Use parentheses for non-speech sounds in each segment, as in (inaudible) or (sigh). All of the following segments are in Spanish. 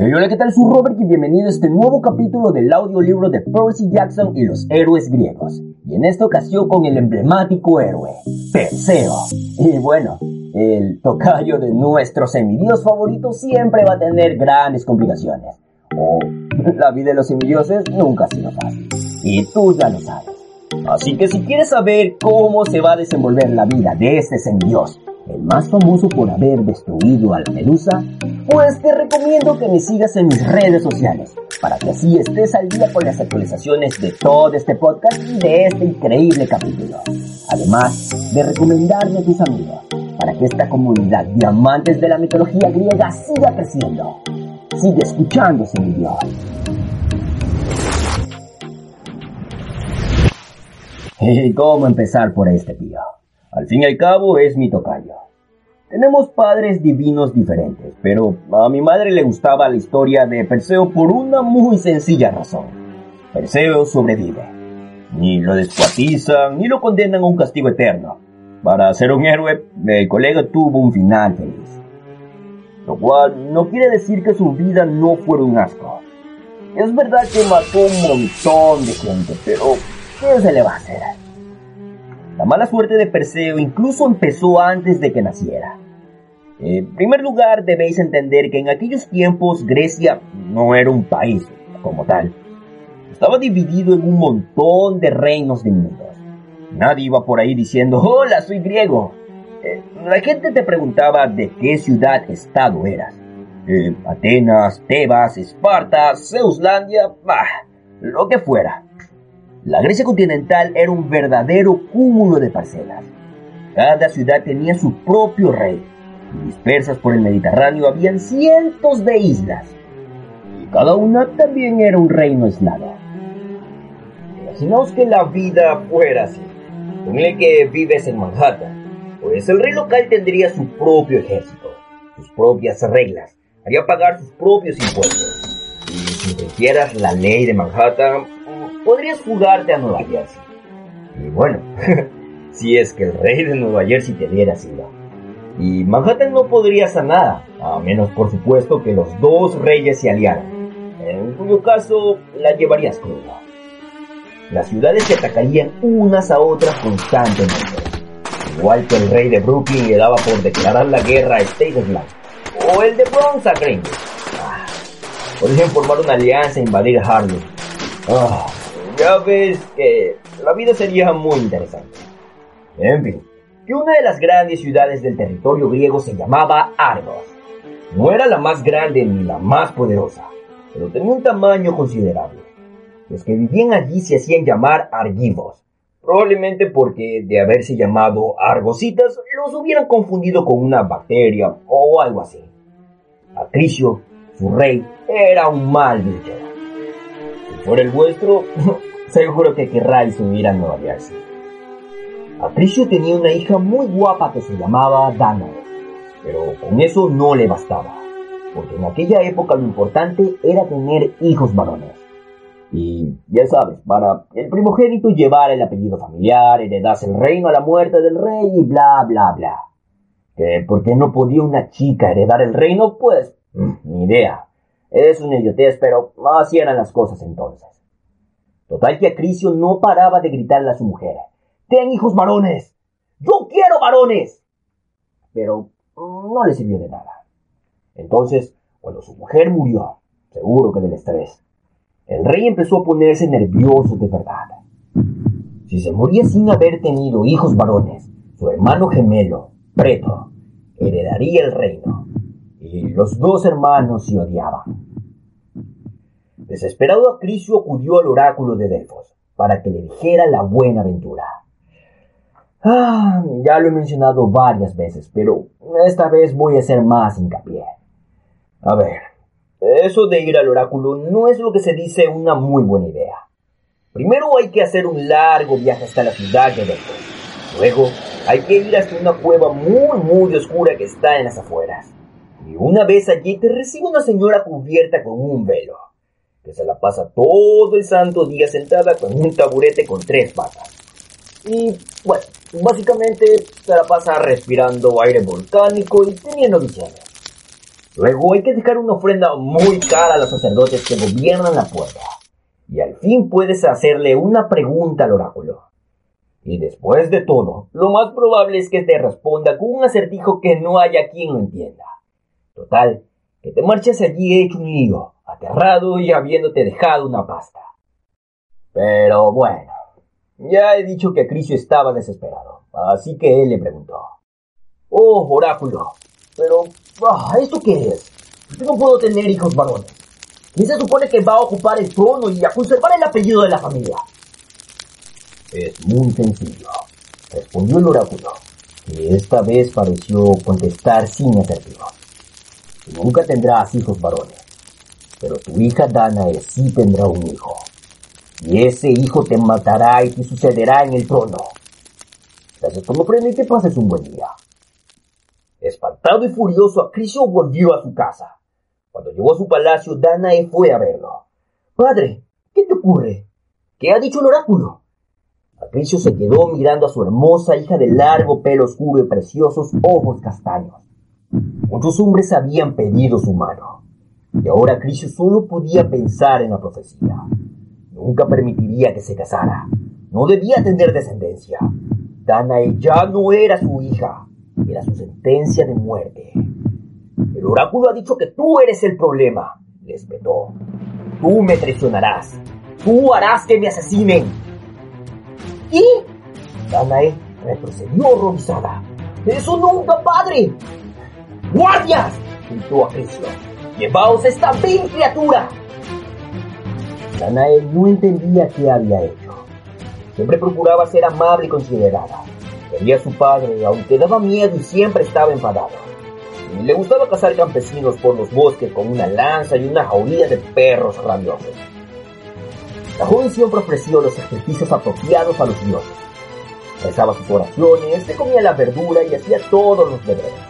hola, ¿qué tal? Soy Robert y bienvenido a este nuevo capítulo del audiolibro de Percy Jackson y los héroes griegos. Y en esta ocasión con el emblemático héroe, Perseo. Y bueno, el tocayo de nuestro semidios favorito siempre va a tener grandes complicaciones. O (laughs) la vida de los semidioses nunca ha sido fácil. Y tú ya lo sabes. Así que si quieres saber cómo se va a desenvolver la vida de este semidios, el más famoso por haber destruido a la Medusa, pues te recomiendo que me sigas en mis redes sociales, para que así estés al día con las actualizaciones de todo este podcast y de este increíble capítulo. Además de recomendarme a tus amigos, para que esta comunidad de amantes de la mitología griega siga creciendo. Sigue escuchando ese video. ¿Y cómo empezar por este tío? Al fin y al cabo es mi tocayo. Tenemos padres divinos diferentes, pero a mi madre le gustaba la historia de Perseo por una muy sencilla razón. Perseo sobrevive. Ni lo descuartizan, ni lo condenan a un castigo eterno. Para ser un héroe, el colega tuvo un final feliz. Lo cual no quiere decir que su vida no fuera un asco. Es verdad que mató un montón de gente, pero ¿qué se le va a hacer? La mala suerte de Perseo incluso empezó antes de que naciera. En primer lugar, debéis entender que en aquellos tiempos Grecia no era un país como tal. Estaba dividido en un montón de reinos diminutos. Nadie iba por ahí diciendo, hola, soy griego. Eh, la gente te preguntaba de qué ciudad-estado eras. Eh, Atenas, Tebas, Esparta, Zeuslandia, bah, lo que fuera. La Grecia continental era un verdadero cúmulo de parcelas. Cada ciudad tenía su propio rey. Y dispersas por el Mediterráneo habían cientos de islas. Y cada una también era un reino aislado. Imaginaos que la vida fuera así. el que vives en Manhattan. Pues el rey local tendría su propio ejército, sus propias reglas, haría pagar sus propios impuestos. Y si quisieras la ley de Manhattan, podrías jugarte a Nueva Jersey. Y bueno, (laughs) si es que el rey de Nueva Jersey te diera asilo. Y Manhattan no podría hacer nada, a menos por supuesto que los dos reyes se aliaran, en cuyo caso la llevarías cruda. Las ciudades se atacarían unas a otras constantemente, igual que el rey de Brooklyn le daba por declarar la guerra a State Island, o el de Bronx a. Ah, podrían formar una alianza e invadir Harlem. Ah, ya ves que la vida sería muy interesante. En fin, que una de las grandes ciudades del territorio griego se llamaba Argos. No era la más grande ni la más poderosa, pero tenía un tamaño considerable. Los que vivían allí se hacían llamar argivos, probablemente porque de haberse llamado argositas los hubieran confundido con una bacteria o algo así. Acricio, su rey, era un mal. Si fuera el vuestro, (laughs) Seguro que querráis subir a Nueva Jersey. Patricio tenía una hija muy guapa que se llamaba Danae, pero con eso no le bastaba, porque en aquella época lo importante era tener hijos varones. Y ya sabes, para el primogénito llevar el apellido familiar, heredarse el reino a la muerte del rey y bla bla bla. ¿Que por qué no podía una chica heredar el reino? Pues, mm, ni idea. Es una idiotez, pero así eran las cosas entonces. Total que Acricio no paraba de gritarle a su mujer. ¡Ten hijos varones! ¡Yo quiero varones! Pero no le sirvió de nada. Entonces, cuando su mujer murió, seguro que del estrés, el rey empezó a ponerse nervioso de verdad. Si se moría sin haber tenido hijos varones, su hermano gemelo, Preto, heredaría el reino. Y los dos hermanos se odiaban. Desesperado Acricio acudió al oráculo de Delfos para que le dijera la buena aventura. Ah, ya lo he mencionado varias veces, pero esta vez voy a hacer más hincapié. A ver, eso de ir al oráculo no es lo que se dice una muy buena idea. Primero hay que hacer un largo viaje hasta la ciudad de Delfos. Luego hay que ir hasta una cueva muy, muy oscura que está en las afueras. Y una vez allí te recibe una señora cubierta con un velo que se la pasa todo el santo día sentada con un taburete con tres patas. Y bueno, básicamente se la pasa respirando aire volcánico y teniendo visiones. Luego hay que dejar una ofrenda muy cara a los sacerdotes que gobiernan la puerta. Y al fin puedes hacerle una pregunta al oráculo. Y después de todo, lo más probable es que te responda con un acertijo que no haya quien lo entienda. Total, que te marches allí hecho un lío, aterrado y habiéndote dejado una pasta. Pero bueno, ya he dicho que Crisio estaba desesperado, así que él le preguntó. Oh, oráculo, pero, ah, ¿esto qué es? Yo no puedo tener hijos varones. ¿Quién se supone que va a ocupar el trono y a conservar el apellido de la familia? Es muy sencillo, respondió el oráculo, que esta vez pareció contestar sin acertijo. Nunca tendrás hijos varones, pero tu hija Danae sí tendrá un hijo. Y ese hijo te matará y te sucederá en el trono. Gracias por ofrenda y que pases un buen día. Espantado y furioso, Acrisio volvió a su casa. Cuando llegó a su palacio, Danae fue a verlo. Padre, ¿qué te ocurre? ¿Qué ha dicho el oráculo? Acrisio se quedó mirando a su hermosa hija de largo pelo oscuro y preciosos ojos castaños. Muchos hombres habían pedido su mano, y ahora Crisio solo podía pensar en la profecía. Nunca permitiría que se casara. No debía tener descendencia. Danae ya no era su hija, era su sentencia de muerte. El oráculo ha dicho que tú eres el problema, le espetó. Tú me traicionarás. Tú harás que me asesinen. ¿Y? Danae retrocedió horrorizada. ¡Eso nunca, padre! ¡Guardias! gritó a. ¡Llevaos esta vil criatura! Danae no entendía qué había hecho. Siempre procuraba ser amable y considerada. Quería a su padre, aunque daba miedo y siempre estaba enfadado. Le gustaba cazar campesinos por los bosques con una lanza y una jauría de perros rabiosos. La joven siempre ofreció los sacrificios apropiados a los dioses. Rezaba sus oraciones, se comía la verdura y hacía todos los deberes.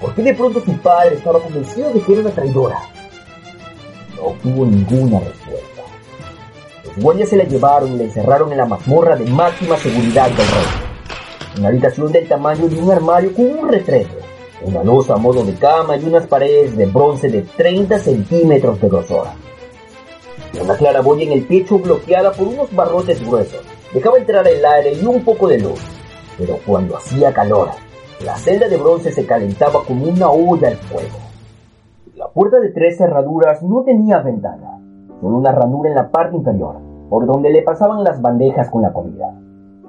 ¿Por qué de pronto su padre estaba convencido de que era una traidora? No tuvo ninguna respuesta. Los guardias se la llevaron y la encerraron en la mazmorra de máxima seguridad del rey. Una habitación del tamaño de un armario con un retrete, una losa a modo de cama y unas paredes de bronce de 30 centímetros de grosor. Una claraboya en el pecho bloqueada por unos barrotes gruesos dejaba entrar el aire y un poco de luz, pero cuando hacía calor, la celda de bronce se calentaba como una olla al fuego. La puerta de tres cerraduras no tenía ventana, solo una ranura en la parte inferior, por donde le pasaban las bandejas con la comida.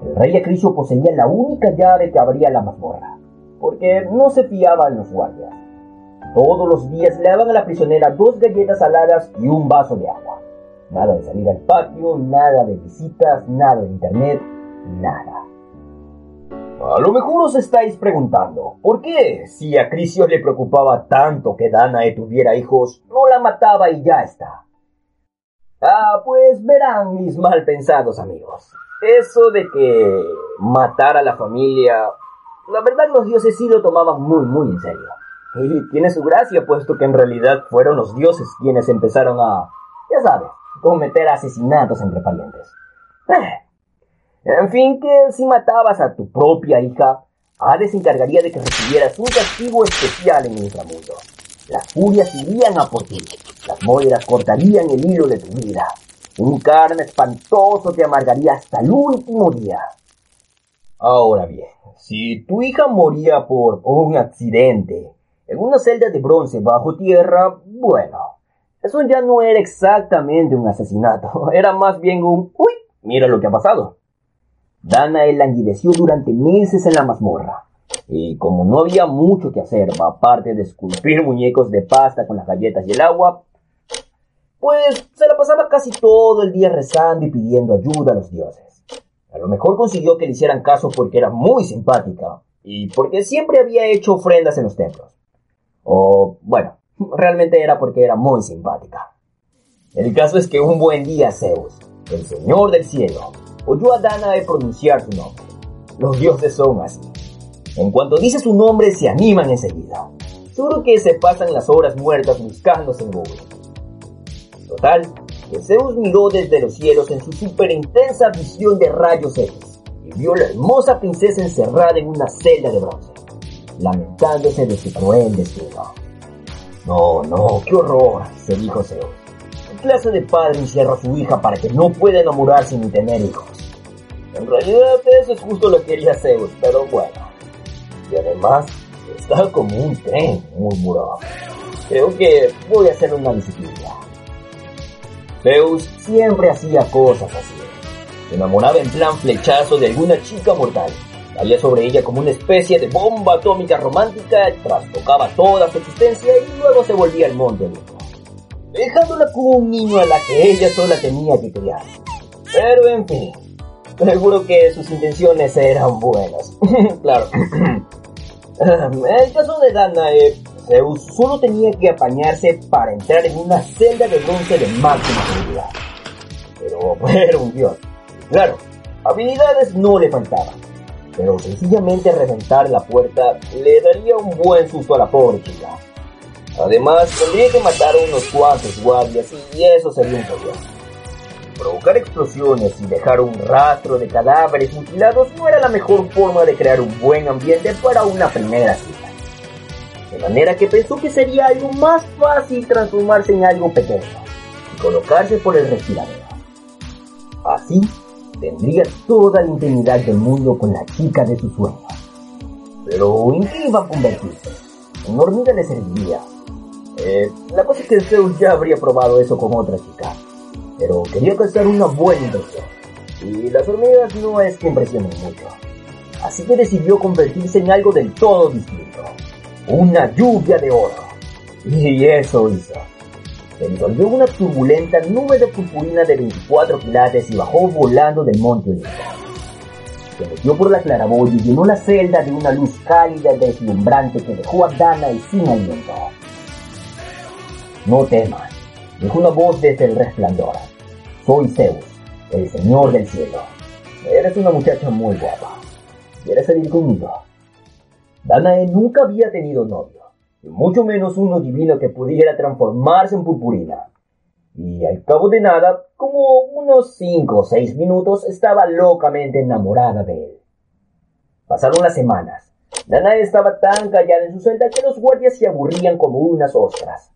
El rey Acrisio poseía la única llave que abría la mazmorra, porque no se fiaba en los guardias. Todos los días le daban a la prisionera dos galletas saladas y un vaso de agua. Nada de salir al patio, nada de visitas, nada de internet, nada. A lo mejor os estáis preguntando, ¿por qué, si a Crisio le preocupaba tanto que Danae tuviera hijos, no la mataba y ya está? Ah, pues verán mis mal pensados amigos. Eso de que matar a la familia, la verdad los dioses sí lo tomaban muy, muy en serio. Y tiene su gracia, puesto que en realidad fueron los dioses quienes empezaron a, ya sabes, cometer asesinatos entre parientes. Eh, en fin, que si matabas a tu propia hija, Hades se encargaría de que recibieras un castigo especial en el inframundo. Las furias irían a por ti. Las moiras cortarían el hilo de tu vida. Un karma espantoso te amargaría hasta el último día. Ahora bien, si tu hija moría por un accidente en una celda de bronce bajo tierra, bueno, eso ya no era exactamente un asesinato, (laughs) era más bien un, uy, mira lo que ha pasado. Danae languideció durante meses en la mazmorra. Y como no había mucho que hacer, aparte de esculpir muñecos de pasta con las galletas y el agua, pues se la pasaba casi todo el día rezando y pidiendo ayuda a los dioses. A lo mejor consiguió que le hicieran caso porque era muy simpática y porque siempre había hecho ofrendas en los templos. O, bueno, realmente era porque era muy simpática. El caso es que un buen día Zeus, el señor del cielo, oyó a Danae pronunciar su nombre. Los dioses son así. En cuanto dice su nombre se animan enseguida. Seguro que se pasan las horas muertas buscándose en Google. Total, que Zeus miró desde los cielos en su super intensa visión de rayos X y vio la hermosa princesa encerrada en una celda de bronce, lamentándose de su cruel destino. No, no, qué horror, se dijo Zeus. ¿Qué clase de padre encierra a su hija para que no pueda enamorarse ni tener hijos? En realidad eso es justo lo que quería Zeus, pero bueno. Y además, está como un tren, murmuró. Creo que voy a hacer una disciplina. Zeus siempre hacía cosas así. Se enamoraba en plan flechazo de alguna chica mortal. Caía sobre ella como una especie de bomba atómica romántica, trastocaba toda su existencia y luego se volvía al monte dejándola como un niño a la que ella sola tenía que criar. Pero en fin, seguro que sus intenciones eran buenas. (laughs) claro. (clears throat) El caso de Danae, Zeus solo tenía que apañarse para entrar en una celda de bronce de máxima seguridad. Pero (laughs) era un dios. Claro, habilidades no le faltaban. Pero sencillamente reventar la puerta le daría un buen susto a la pobre chica. Además, tendría que matar a unos cuantos guardias y eso sería un problema. Provocar explosiones y dejar un rastro de cadáveres mutilados no era la mejor forma de crear un buen ambiente para una primera cita. De manera que pensó que sería algo más fácil transformarse en algo pequeño y colocarse por el respiradero. Así tendría toda la intimidad del mundo con la chica de sus sueños. Pero ¿en qué iba a convertirse? En hormiga le serviría. Eh, la cosa es que Zeus ya habría probado eso con otra chica pero quería causar una buena impresión. Y las hormigas no es que impresionen mucho. Así que decidió convertirse en algo del todo distinto. Una lluvia de oro. Y eso hizo. Se envolvió una turbulenta nube de purpurina de 24 quilates y bajó volando del monte Olimpo. Se metió por la claraboya y llenó la celda de una luz cálida y deslumbrante que dejó a Dana y sin aliento. No temas, dijo una voz desde el resplandor. Soy Zeus, el señor del cielo. Eres una muchacha muy guapa. ¿Quieres salir conmigo? Danae nunca había tenido novio, y mucho menos uno divino que pudiera transformarse en purpurina. Y al cabo de nada, como unos cinco o seis minutos, estaba locamente enamorada de él. Pasaron las semanas. Danae estaba tan callada en su celda que los guardias se aburrían como unas ostras.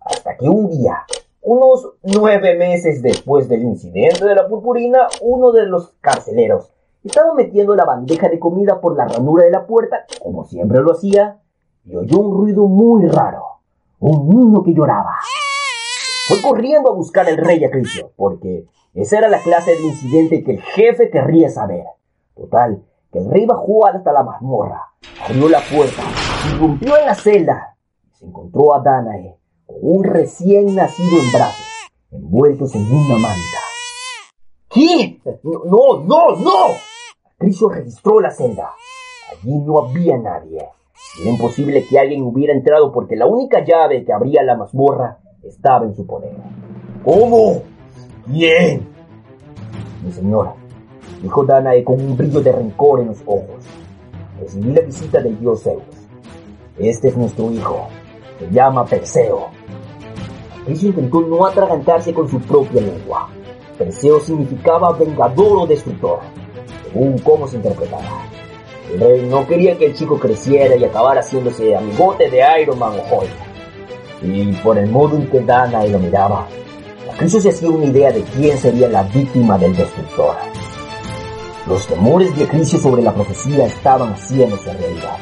Hasta que un día, unos nueve meses después del incidente de la purpurina, uno de los carceleros estaba metiendo la bandeja de comida por la ranura de la puerta, como siempre lo hacía, y oyó un ruido muy raro. Un niño que lloraba. Fue corriendo a buscar al rey Acricio, porque esa era la clase de incidente que el jefe querría saber. Total, que el rey bajó hasta la mazmorra, abrió la puerta, irrumpió en la celda y se encontró a Danae, un recién nacido en brazos, envueltos en una manta. ¿Qué? No, no, no. Crisio registró la celda. Allí no había nadie. Era imposible que alguien hubiera entrado porque la única llave que abría la mazmorra estaba en su poder. ¿Cómo? ¿Quién? Mi señora, dijo Danae con un brillo de rencor en los ojos. Recibí la visita del dios Zeus. Este es nuestro hijo. Se llama Perseo. Ella intentó no atragantarse con su propia lengua. Perseo significaba vengador o destructor, según cómo se interpretaba. El rey no quería que el chico creciera y acabara haciéndose amigote de Iron Man o Hulk. Y por el modo en que Dana lo miraba, Acriso se hacía una idea de quién sería la víctima del destructor. Los temores de Acriso sobre la profecía estaban haciéndose realidad.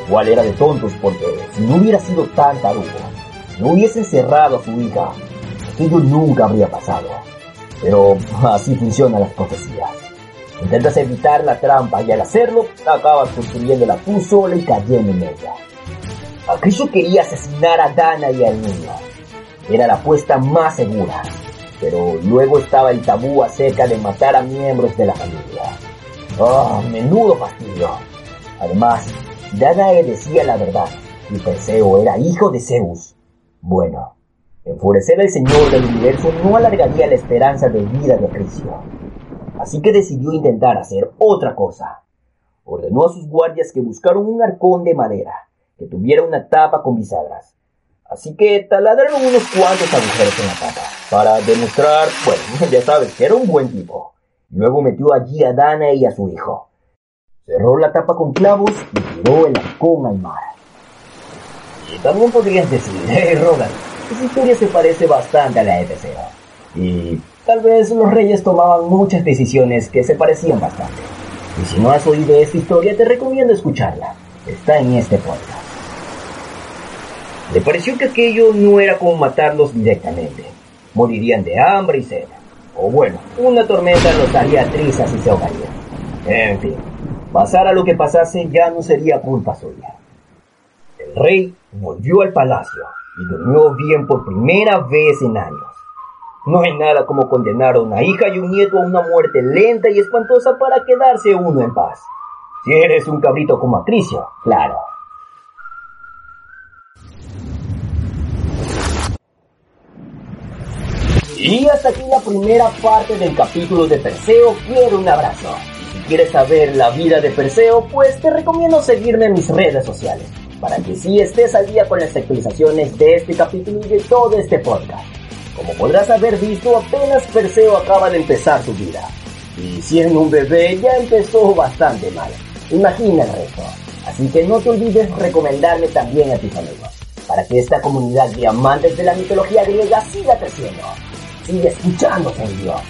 Lo cual era de tontos porque si no hubiera sido tan tarugo, no hubiese encerrado a su hija, aquello nunca habría pasado. Pero así funcionan las profecías. Intentas evitar la trampa y al hacerlo acabas construyéndola tú sola y cayendo en ella. Acaso quería asesinar a Dana y al niño. Era la apuesta más segura. Pero luego estaba el tabú acerca de matar a miembros de la familia. ¡Oh, menudo fastidio! Además, Danae decía la verdad, y Perseo era hijo de Zeus. Bueno, enfurecer al Señor del universo no alargaría la esperanza de vida de Acricio. Así que decidió intentar hacer otra cosa. Ordenó a sus guardias que buscaran un arcón de madera, que tuviera una tapa con bisagras. Así que taladraron unos cuantos agujeros en la tapa, para demostrar, bueno, (laughs) ya sabes, que era un buen tipo. Luego metió allí a Dana y a su hijo. Cerró la tapa con clavos y tiró el arcón al mar. Y también podrías decir, (laughs) hey Robert, esa historia se parece bastante a la de Teseo. Y tal vez los reyes tomaban muchas decisiones que se parecían bastante. Y si no has oído esta historia, te recomiendo escucharla. Está en este podcast. Le pareció que aquello no era como matarlos directamente. Morirían de hambre y sed. O bueno, una tormenta los haría trizas y se ahogarían. En fin, pasara lo que pasase ya no sería culpa suya. El rey volvió al palacio y durmió bien por primera vez en años. No hay nada como condenar a una hija y un nieto a una muerte lenta y espantosa para quedarse uno en paz. Si eres un cabrito como Acricio, claro. Y hasta aquí la primera parte del capítulo de Perseo Quiero un abrazo. Y si quieres saber la vida de Perseo, pues te recomiendo seguirme en mis redes sociales, para que sí estés al día con las actualizaciones de este capítulo y de todo este podcast. Como podrás haber visto, apenas Perseo acaba de empezar su vida. Y siendo un bebé ya empezó bastante mal. Imagina el resto. Así que no te olvides recomendarme también a tus amigos, para que esta comunidad de amantes de la mitología griega siga creciendo. Sigue escuchándose en Dios.